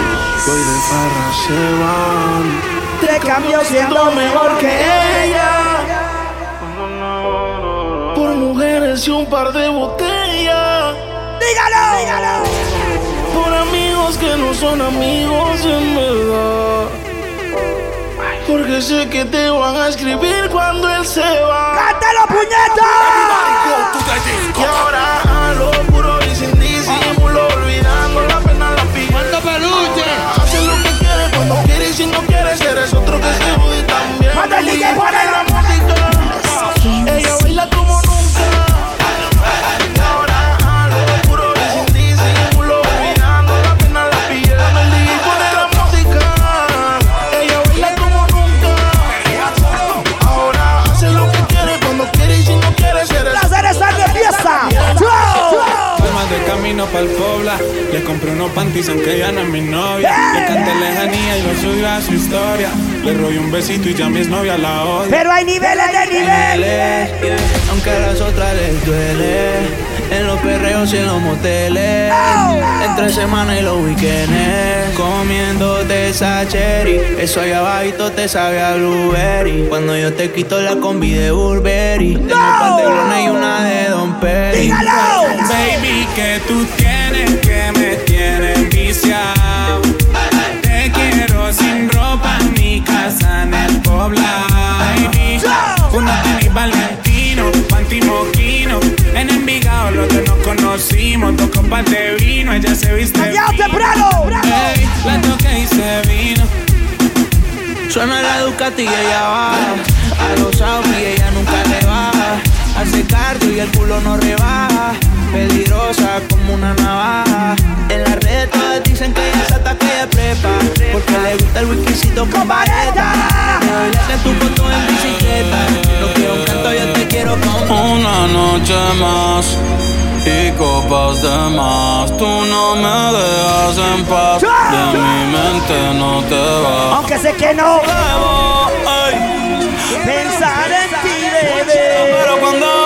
Hoy de farra se van. Te cambio siendo mejor que ella. Por mujeres y un par de botellas. ¡Dígalo! ¡Dígalo! Por amigos que no son amigos en verdad. Porque sé que te van a escribir cuando él se va. ¡Cántalo, puñeta! Y ahora a lo puro y sin disimulo, olvidando la pena la pilla. ¡Cuánto peluche! Hace lo que quiere cuando quiere y si no quieres eres otro que se compré unos panties aunque ya no es mi novia Le canté lejanía y lo subió a su historia Le robé un besito y ya mi novia la odia Pero hay niveles de nivel. Aunque a las otras les duele. En los perreos y en los moteles. Entre semana y los weekends. Comiéndote esa cherry. Eso allá abajito te sabe a blueberry. Cuando yo te quito la combi de Burberry. Tengo pantalones y una de Don Perry. Baby, que tú viciado Te quiero sin ropa en mi casa en el poblado unos tenis Valentino, panty moquino En Envigado los que nos conocimos Dos copas de vino, ella se viste Allá temprano. Ey, la toqué y se vino Suena la Ducati y ella baja. A los Audi ella nunca le baja. Hace cardio y el culo no rebaja. Peligrosa como una navaja. En las redes todas dicen que ella se ataque de prepa. Porque le gusta el whiskycito con vareta. Me en tu foto en bicicleta. No quiero un canto, yo te quiero como. Una noche más y copas de más. Tú no me dejas en paz. De mi mente no te vas. Aunque sé que no. Ay, Pensar en ti, bebé. pero cuando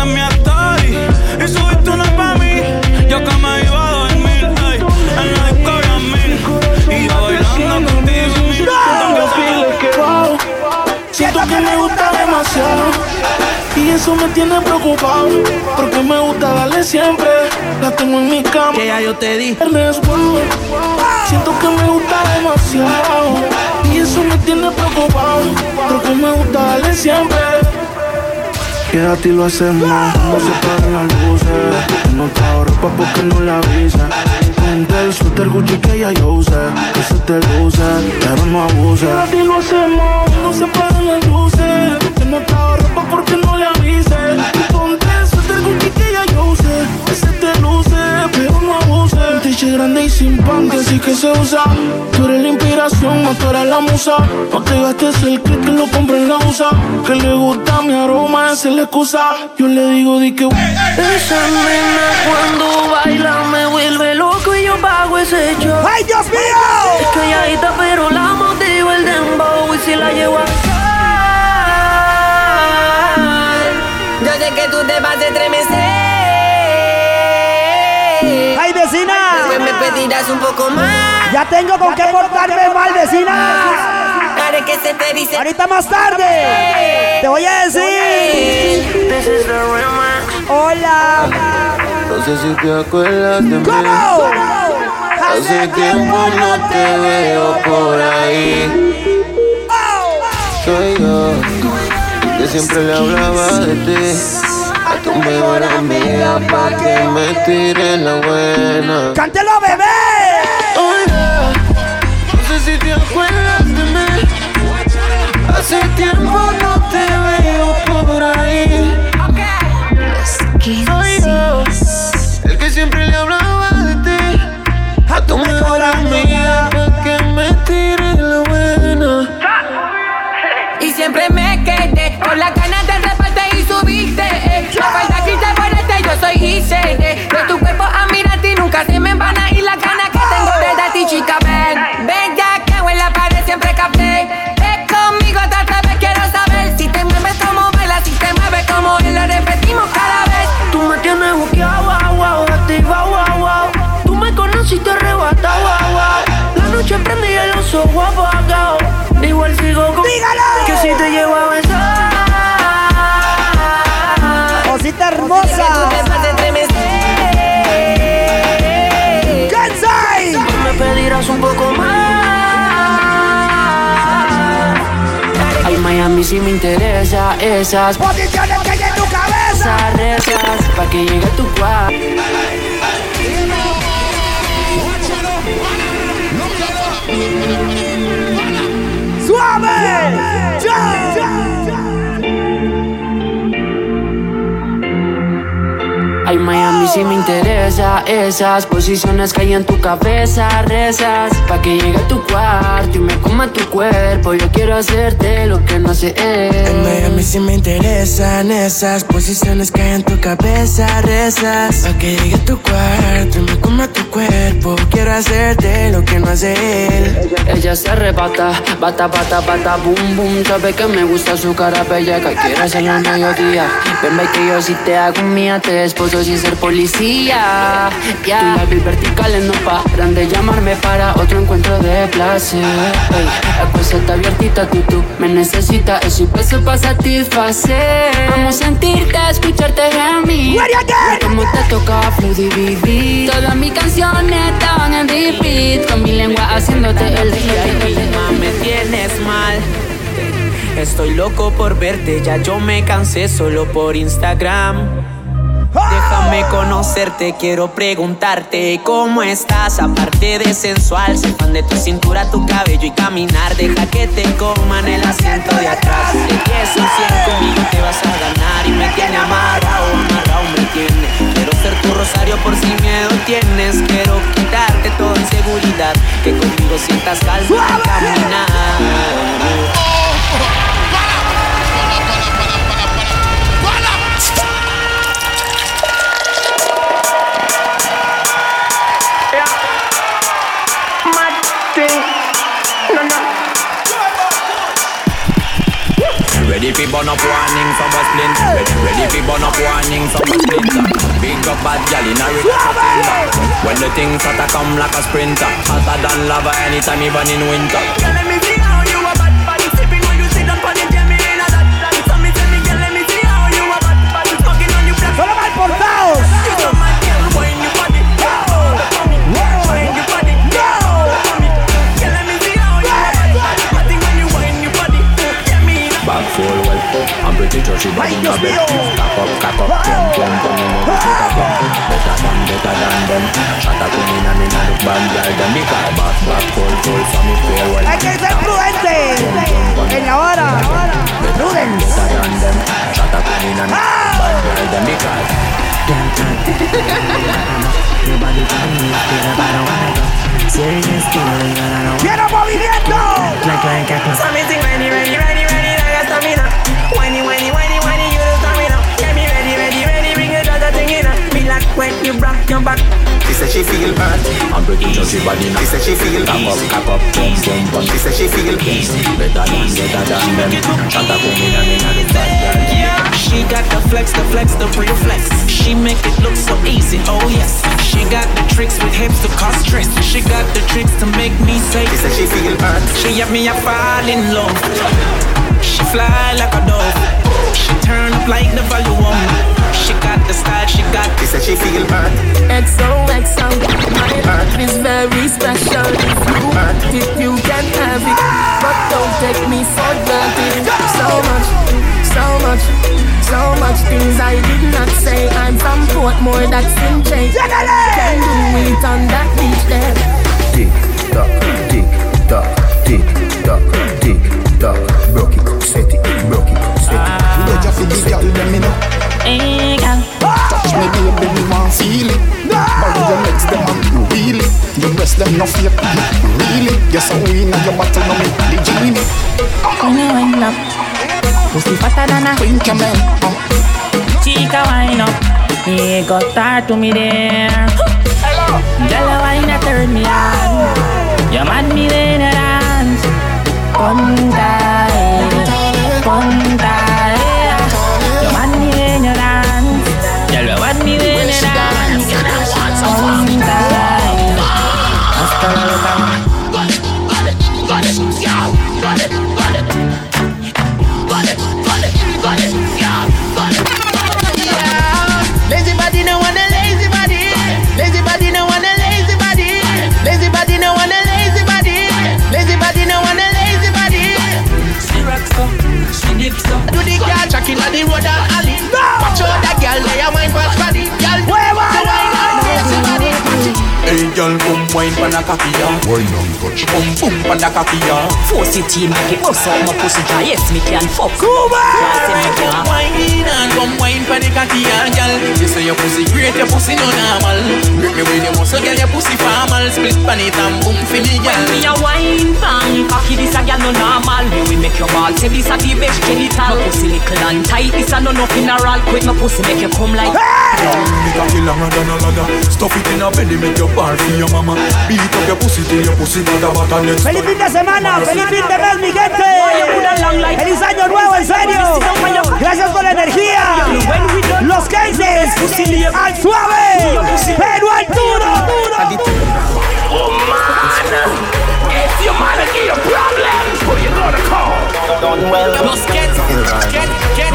Que viste mi story y subiste una pa' mí, yo que me iba a dormir, ey, en la disco y yo bailando contigo wow, Siento que me gusta demasiado y eso me tiene preocupado porque me gusta darle siempre. La tengo en mi cama. Que ya yo te di. Siento que me gusta demasiado y eso me tiene preocupado porque me gusta darle siempre. Quédate y lo hacemos, no se pagan las luces No te ropa porque no la avisa. Ponte el suéter Gucci que ya yo usé. Que se te luce, pero no abuse. Quédate y lo hacemos, no se pagan las luces No te ropa porque no le avise. Ponte el suéter Gucci que ya yo usé. Que se te luce, pero no abuse Un grande y sin pan, que sí que se usa. Tú eres la inspiración, no tú eres la musa. No te gastes el kit que lo compre en la USA. Que le gusta mi aroma, esa es la excusa. Yo le digo, di que Esa nena cuando baila me vuelve loco y yo pago ese show ¡Ay, Dios mío! Es calladita pero la motivo el dembow. Y si la llevo a Yo sé que tú te vas a estremecer Después me pedirás un poco más. Ya tengo con qué portarme mal, vecina Haré que se te dice Ahorita más tarde. Te voy a decir. Hola. No sé si te acuerdas de mí. Hace tiempo no te veo por ahí. Soy yo Que siempre le hablaba de ti tu mejor amiga pa' que me tire la buena. ¡Cántelo, bebé! Hola, no sé si te acuerdas de mí. Hace tiempo no te veo por ahí. Soy yo, el que siempre le hablaba ponerte, yo Esas posiciones que hay en tu cabeza Rezas pa' que llegue tu cuarto Ay, Miami si me interesa Esas posiciones que hay en tu cabeza Rezas pa' que llegue a tu cuarto Y me coma tu cuerpo Yo quiero hacerte lo que no hace él. En Miami si me interesan esas posiciones que hay en tu cabeza, rezas Pa' que llegue a tu cuarto y me coma tu cuerpo Quiero hacerte lo que no hace él. Ella se arrebata, bata, bata, bata, boom, boom Sabe que me gusta su cara bella Que quiere hacerlo al mediodía Ven, ve que yo si te hago mía Te desposo sin ser policía. Ya, Tus labios verticales no paran de llamarme Para otro encuentro de placer. Ey, la cosa está abiertita, tú, tú Me necesitas, es un beso para satisfacer. Vamos a sentirte, escucharte gemir Como te toca flow dividir. Todas mis canciones estaban en repeat. Con mi lengua haciéndote el Mima, me tienes mal. Estoy loco por verte, ya yo me cansé solo por Instagram. Déjame conocerte, quiero preguntarte cómo estás, aparte de sensual, soy fan de tu cintura, tu cabello y caminar, deja que te coman el asiento de atrás, de 10 o 100 conmigo te vas a ganar y me tiene amarrado, amarrado me tiene, quiero ser tu rosario por si miedo tienes. Quiero quitarte toda inseguridad. Que conmigo sientas calma al caminar. Ready fi burn up warning from a splinter Ready, ready fi burn up warning from a splinter Big up bad gal in a red When the things hotter come like a sprinter Hotter than lava anytime even in winter pretty sure she body in a bed Cock up, cock up, jump, jump Come in and take a bump Better than, better than them Shot a queen in a me not look bad girl Them because back, back, full, full So me feel well Hay que ser prudente. En la hora. Prudence. Better than them Shot a queen in a me not look bad girl Them because Nobody can me, feel about a wanna go. Serious feeling, but I don't ¡Quiero movimiento! like like a clock. So me think ready, ready, ready, ready, like a stamina. Whiny, whiny, whiny, whiny, you the stamina. Get me ready, ready, ready, bring it other thing in. Me like when you rock your back. She said she feel bad. I'm pretty sure she body in a She said she feel Cock up, easy. up, jump, jump, jump She said she feel Better than, better than them Shot a queen in a me bad girl she got the flex, the flex, the real flex. She make it look so easy, oh yes. She got the tricks with hips to cause stress. She got the tricks to make me say. She said she feel bad. She have me a fall in love. She fly like a dove. She turn up like the volume. She got the style, she got. She said she feel bad. XOXO, my heart is very special. If you want it, you can have it. But don't take me for granted. So much, so much, so much things I did not say. I'm from Portmore, that's in change. Can do it on that beach there. Tick tock, tick tock, tick tock, tick tock. Broke it, set it, broke for the girl, let me know. Hey, girl. Touch me, baby, me want feel it. Borrow your legs, them and reel it. The rest them no fake, really. Yes, I win at your battle, no me the genie. When you wind up, pussy fatter than a Queen camel, uh. chica wind up. He got tired to me there. Girl, wine a turn me on. You mad me when you dance. Punta, eh, wine pan a cocky ya. Wine and touch. Boom boom pan a cocky ya. Force it in, make it bust out my pussy dry. Yes, me can fuck. Cuba! Come wine and come wine pan the cocky ya, girl. You say your pussy great, your pussy no normal. Grip me with your muscle, girl, your pussy formal. Split pan it and boom for me, girl. Me a wine pan, cocky this a gal no normal. Me we make your ball, say this a the best genital. My pussy little and tight, this a no no funeral. Quick my pussy make you come like. Your your your your next. ¡Feliz fin de semana! ¡Feliz fin de mes, mi gente! ¡Feliz año nuevo, en serio! ¡Gracias por la energía! ¡Los cases! ¡Al suave! ¡Pero al duro! Oh man, if your man give you problems, who you gonna call? Get, get,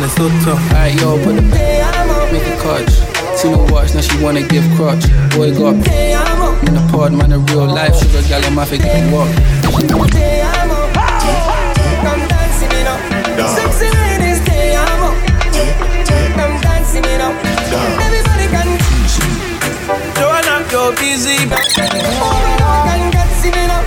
man, it's so tough. Alright, yo, put the pay, I'm up, make a clutch. She no watch, now she wanna give crutch. Boy, got pay, I'm up. In the pod, man, a real life, sugar gal on my fake and walk. Pay, I'm dancing it up. Dancing it up. Everybody can. Joanna, you're busy. Everybody can dancing it up.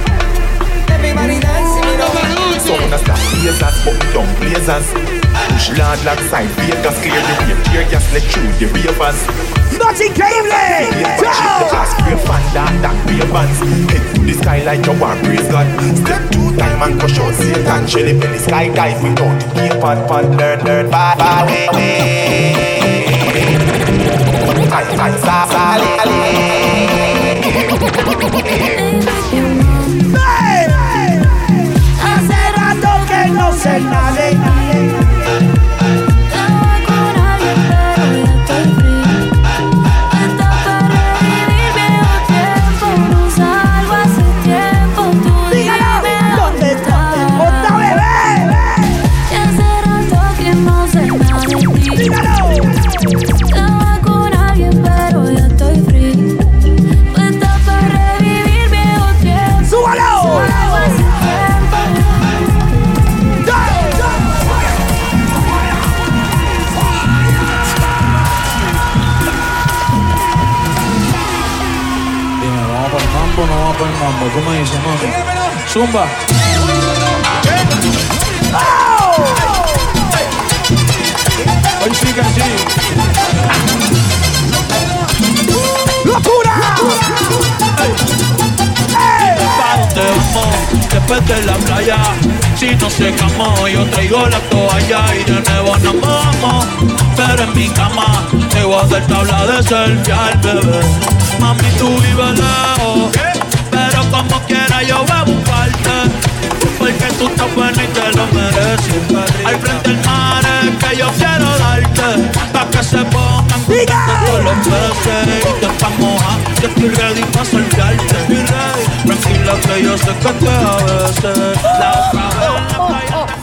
Everybody dancing it up. Some understand blazers, but we don't blazers. Push lad like side, beat the clear the way Tear gas let through the ravers Nothing came late! Down! The ass grave fan that that ravers Head to the sky like you want praise God Step two time and crush out Satan Shell him in the sky dive without the gate Pan pan learn learn bad bad I, I, sa, sa, le, le. Mambo. ¿Cómo dice, mami? Zumba. Hoy sí que sí. ¡Locura! Después de la playa Si no secamos Yo traigo la toalla Y de nuevo nos vamos Pero en mi cama Te voy a hacer tabla de selfie al bebé Mami, tú vives lejos como quiera yo voy a buscarte porque tú estás buena y te lo mereces Al frente del mar es que yo quiero darte Pa' que se pongan todos los peces Y te estás mojando, yo estoy ready pa' soltarte Tranquila que yo sé que te a veces La otra vez en la playa